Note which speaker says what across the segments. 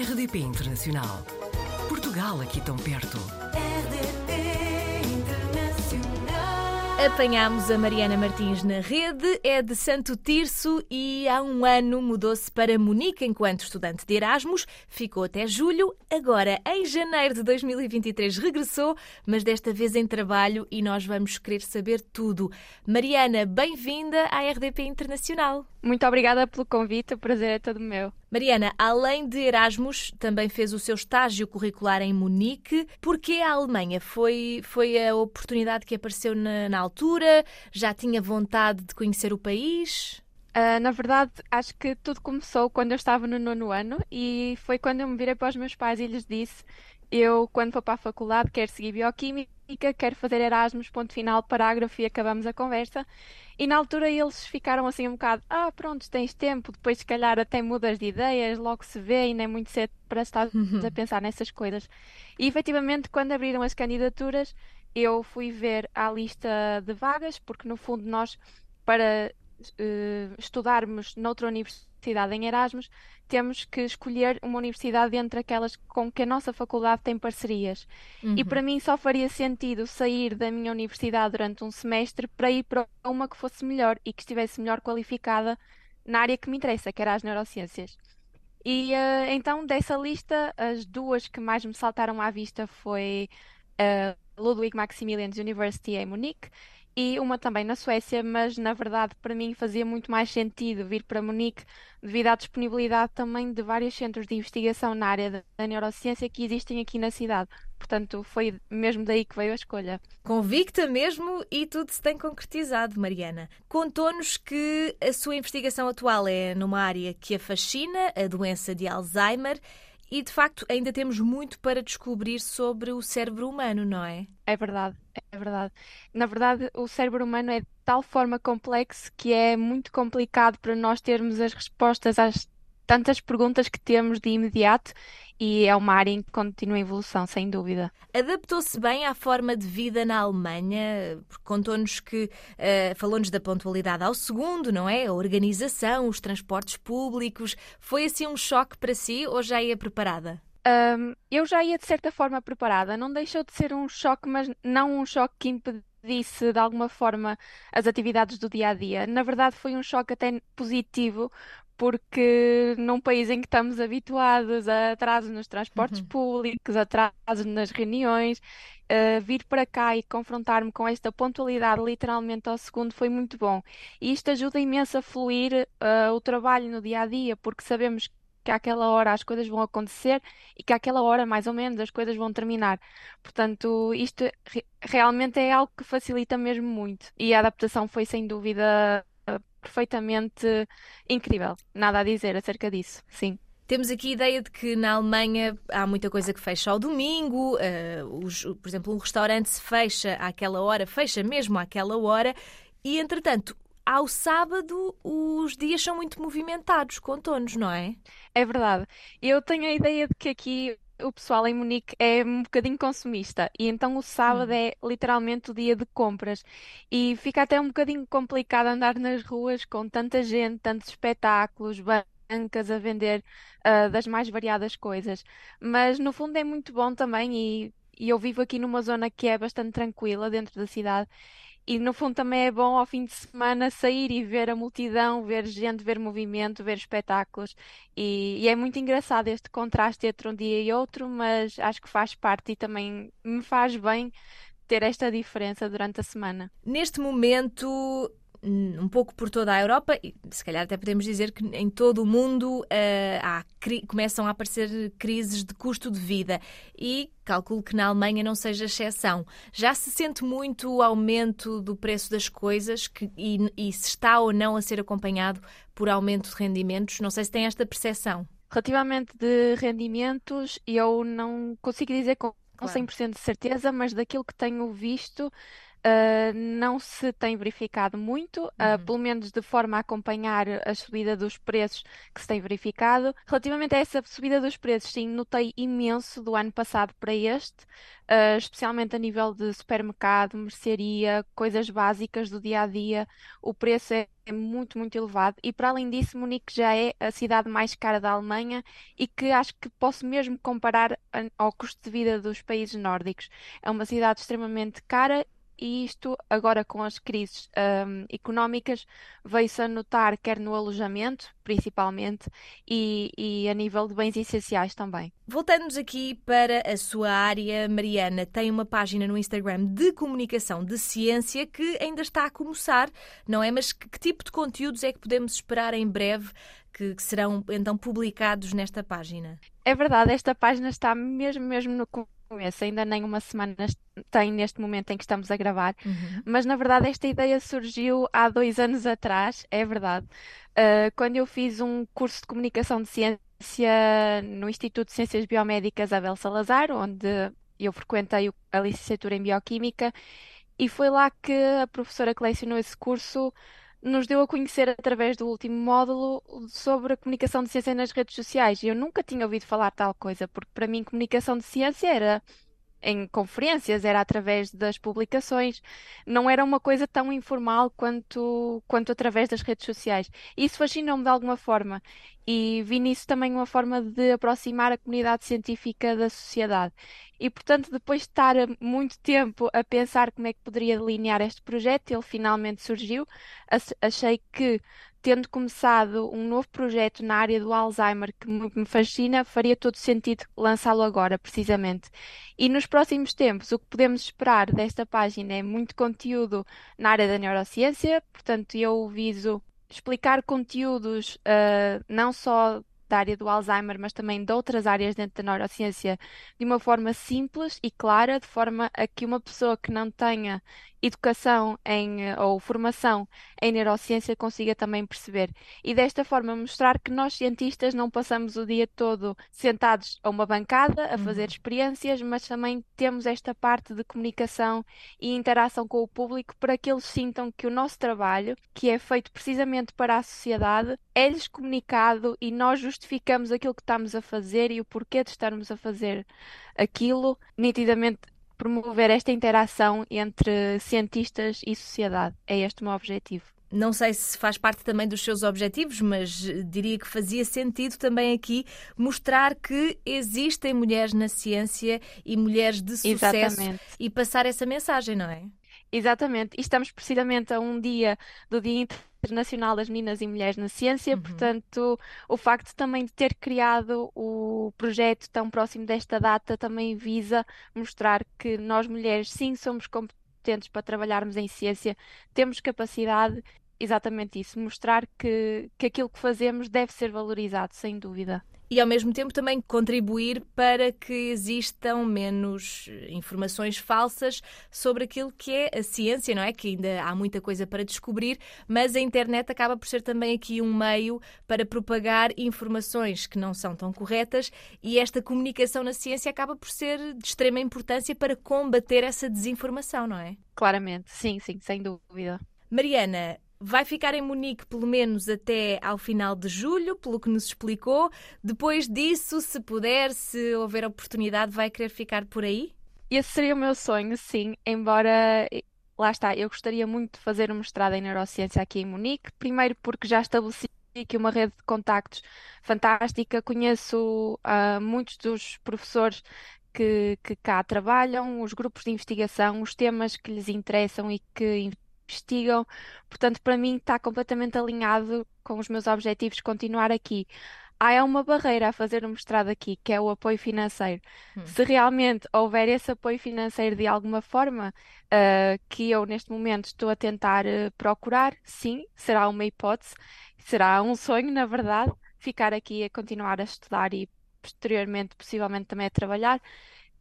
Speaker 1: RDP Internacional. Portugal aqui tão perto.
Speaker 2: Apanhámos a Mariana Martins na rede, é de Santo Tirso e há um ano mudou-se para Munique enquanto estudante de Erasmus, ficou até julho, agora em janeiro de 2023 regressou, mas desta vez em trabalho e nós vamos querer saber tudo. Mariana, bem-vinda à RDP Internacional.
Speaker 3: Muito obrigada pelo convite, o prazer é todo meu.
Speaker 2: Mariana, além de Erasmus, também fez o seu estágio curricular em Munique. Porquê a Alemanha? Foi, foi a oportunidade que apareceu na, na altura? Já tinha vontade de conhecer o país?
Speaker 3: Uh, na verdade, acho que tudo começou quando eu estava no nono ano e foi quando eu me virei para os meus pais e lhes disse: Eu, quando for para a faculdade, quero seguir bioquímica quero fazer Erasmus, ponto final, parágrafo e acabamos a conversa. E na altura eles ficaram assim um bocado, ah, pronto, tens tempo, depois se calhar até mudas de ideias, logo se vê e nem muito cedo para estar uhum. a pensar nessas coisas. E efetivamente, quando abriram as candidaturas, eu fui ver a lista de vagas, porque no fundo nós, para uh, estudarmos noutra universidade em Erasmus, temos que escolher uma universidade entre aquelas com que a nossa faculdade tem parcerias. Uhum. E para mim só faria sentido sair da minha universidade durante um semestre para ir para uma que fosse melhor e que estivesse melhor qualificada na área que me interessa, que era as neurociências. E uh, então dessa lista, as duas que mais me saltaram à vista foi uh, Ludwig Maximilians University em Munique e uma também na Suécia, mas na verdade para mim fazia muito mais sentido vir para Munique devido à disponibilidade também de vários centros de investigação na área da neurociência que existem aqui na cidade. Portanto, foi mesmo daí que veio a escolha.
Speaker 2: Convicta mesmo e tudo se tem concretizado, Mariana. Contou-nos que a sua investigação atual é numa área que a fascina, a doença de Alzheimer. E de facto ainda temos muito para descobrir sobre o cérebro humano, não é?
Speaker 3: É verdade, é verdade. Na verdade, o cérebro humano é de tal forma complexo que é muito complicado para nós termos as respostas às tantas perguntas que temos de imediato e é uma área em contínua evolução, sem dúvida.
Speaker 2: Adaptou-se bem à forma de vida na Alemanha? Contou-nos que uh, falou-nos da pontualidade ao segundo, não é? A organização, os transportes públicos. Foi assim um choque para si ou já ia preparada?
Speaker 3: Um, eu já ia de certa forma preparada. Não deixou de ser um choque, mas não um choque que impedisse de alguma forma as atividades do dia a dia. Na verdade, foi um choque até positivo, porque num país em que estamos habituados a atrasos nos transportes uhum. públicos, atrasos nas reuniões, uh, vir para cá e confrontar-me com esta pontualidade literalmente ao segundo foi muito bom. E isto ajuda imenso a fluir uh, o trabalho no dia a dia, porque sabemos que àquela hora as coisas vão acontecer e que àquela hora, mais ou menos, as coisas vão terminar. Portanto, isto re realmente é algo que facilita mesmo muito. E a adaptação foi sem dúvida perfeitamente incrível. Nada a dizer acerca disso, sim.
Speaker 2: Temos aqui a ideia de que na Alemanha há muita coisa que fecha ao domingo, uh, os, por exemplo, um restaurante se fecha àquela hora, fecha mesmo àquela hora, e entretanto, ao sábado os dias são muito movimentados, contou-nos, não é?
Speaker 3: É verdade. Eu tenho a ideia de que aqui o pessoal em Munique é um bocadinho consumista e então o sábado hum. é literalmente o dia de compras e fica até um bocadinho complicado andar nas ruas com tanta gente, tantos espetáculos, bancas a vender uh, das mais variadas coisas. Mas no fundo é muito bom também e, e eu vivo aqui numa zona que é bastante tranquila dentro da cidade e no fundo também é bom ao fim de semana sair e ver a multidão, ver gente, ver movimento, ver espetáculos. E, e, é muito engraçado este contraste entre um dia e outro, mas acho que faz parte e também me faz bem ter esta diferença durante a semana.
Speaker 2: Neste momento, um pouco por toda a Europa, e se calhar até podemos dizer que em todo o mundo uh, há, começam a aparecer crises de custo de vida e calculo que na Alemanha não seja exceção. Já se sente muito o aumento do preço das coisas que, e, e se está ou não a ser acompanhado por aumento de rendimentos? Não sei se tem esta percepção.
Speaker 3: Relativamente de rendimentos, eu não consigo dizer com, com 100% de certeza, mas daquilo que tenho visto, Uh, não se tem verificado muito, uh, uhum. pelo menos de forma a acompanhar a subida dos preços que se tem verificado. Relativamente a essa subida dos preços, sim, notei imenso do ano passado para este, uh, especialmente a nível de supermercado, mercearia, coisas básicas do dia a dia. O preço é muito, muito elevado. E para além disso, Munique já é a cidade mais cara da Alemanha e que acho que posso mesmo comparar ao custo de vida dos países nórdicos. É uma cidade extremamente cara e isto, agora com as crises um, económicas, veio-se a notar quer no alojamento, principalmente, e, e, a nível de bens essenciais também.
Speaker 2: Voltando-nos aqui para a sua área, Mariana tem uma página no Instagram de comunicação de ciência que ainda está a começar, não é? Mas que, que tipo de conteúdos é que podemos esperar em breve que, que serão então publicados nesta página?
Speaker 3: É verdade, esta página está mesmo, mesmo no começo, ainda nem uma semana tem neste momento em que estamos a gravar, uhum. mas na verdade esta ideia surgiu há dois anos atrás, é verdade, uh, quando eu fiz um curso de comunicação de ciência no Instituto de Ciências Biomédicas Abel Salazar, onde eu frequentei a licenciatura em Bioquímica, e foi lá que a professora que lecionou esse curso nos deu a conhecer através do último módulo sobre a comunicação de ciência nas redes sociais. Eu nunca tinha ouvido falar tal coisa, porque para mim comunicação de ciência era em conferências, era através das publicações, não era uma coisa tão informal quanto, quanto através das redes sociais. Isso fascinou-me de alguma forma e vi nisso também uma forma de aproximar a comunidade científica da sociedade. E, portanto, depois de estar muito tempo a pensar como é que poderia delinear este projeto, ele finalmente surgiu. Achei que tendo começado um novo projeto na área do Alzheimer que me fascina, faria todo sentido lançá-lo agora, precisamente. E nos próximos tempos, o que podemos esperar desta página é muito conteúdo na área da neurociência, portanto, eu viso explicar conteúdos uh, não só da área do Alzheimer, mas também de outras áreas dentro da neurociência, de uma forma simples e clara, de forma a que uma pessoa que não tenha educação em, eh, ou formação em neurociência consiga também perceber. E desta forma mostrar que nós cientistas não passamos o dia todo sentados a uma bancada a fazer uhum. experiências, mas também temos esta parte de comunicação e interação com o público para que eles sintam que o nosso trabalho, que é feito precisamente para a sociedade, é-lhes comunicado e nós justificamos aquilo que estamos a fazer e o porquê de estarmos a fazer aquilo nitidamente promover esta interação entre cientistas e sociedade. É este o meu objetivo.
Speaker 2: Não sei se faz parte também dos seus objetivos, mas diria que fazia sentido também aqui mostrar que existem mulheres na ciência e mulheres de sucesso Exatamente. e passar essa mensagem, não é?
Speaker 3: Exatamente. E estamos precisamente a um dia do Dia Internacional das Meninas e Mulheres na Ciência, uhum. portanto, o facto também de ter criado o projeto tão próximo desta data também visa mostrar que nós mulheres sim somos competentes para trabalharmos em ciência, temos capacidade, exatamente isso, mostrar que, que aquilo que fazemos deve ser valorizado, sem dúvida
Speaker 2: e ao mesmo tempo também contribuir para que existam menos informações falsas sobre aquilo que é a ciência, não é? Que ainda há muita coisa para descobrir, mas a internet acaba por ser também aqui um meio para propagar informações que não são tão corretas e esta comunicação na ciência acaba por ser de extrema importância para combater essa desinformação, não é?
Speaker 3: Claramente, sim, sim, sem dúvida.
Speaker 2: Mariana, Vai ficar em Munique pelo menos até ao final de julho, pelo que nos explicou. Depois disso, se puder, se houver oportunidade, vai querer ficar por aí?
Speaker 3: Esse seria o meu sonho, sim. Embora, lá está, eu gostaria muito de fazer um mestrado em neurociência aqui em Munique. Primeiro porque já estabeleci aqui uma rede de contactos fantástica. Conheço uh, muitos dos professores que, que cá trabalham, os grupos de investigação, os temas que lhes interessam e que investigam. Portanto, para mim está completamente alinhado com os meus objetivos continuar aqui. Há uma barreira a fazer o mestrado aqui, que é o apoio financeiro. Hum. Se realmente houver esse apoio financeiro de alguma forma, uh, que eu neste momento estou a tentar uh, procurar, sim, será uma hipótese, será um sonho, na verdade, ficar aqui a continuar a estudar e posteriormente, possivelmente, também a trabalhar.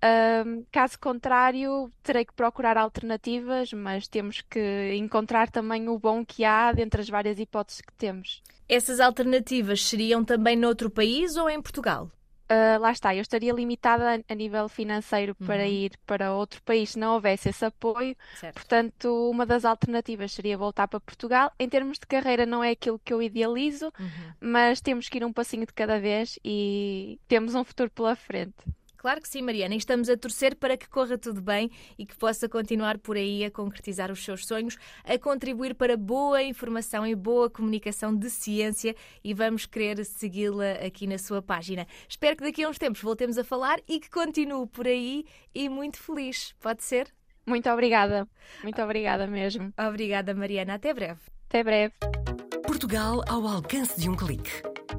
Speaker 3: Um, caso contrário, terei que procurar alternativas, mas temos que encontrar também o bom que há dentre as várias hipóteses que temos.
Speaker 2: Essas alternativas seriam também noutro país ou em Portugal?
Speaker 3: Uh, lá está, eu estaria limitada a, nível financeiro para
Speaker 2: Uhum.
Speaker 3: ir para outro país se não houvesse esse apoio.
Speaker 2: Certo.
Speaker 3: Portanto, uma das alternativas seria voltar para Portugal. Em termos de carreira, não é aquilo que eu idealizo,
Speaker 2: Uhum.
Speaker 3: mas temos que ir um passinho de cada vez e temos um futuro pela frente.
Speaker 2: Claro que sim, Mariana, e estamos a torcer para que corra tudo bem e que possa continuar por aí a concretizar os seus sonhos, a contribuir para boa informação e boa comunicação de ciência e vamos querer segui-la aqui na sua página. Espero que daqui a uns tempos voltemos a falar e que continue por aí e muito feliz. Pode ser?
Speaker 3: Muito obrigada, muito obrigada mesmo.
Speaker 2: Obrigada, Mariana. Até breve.
Speaker 3: Até breve.
Speaker 1: Portugal ao alcance de um clique.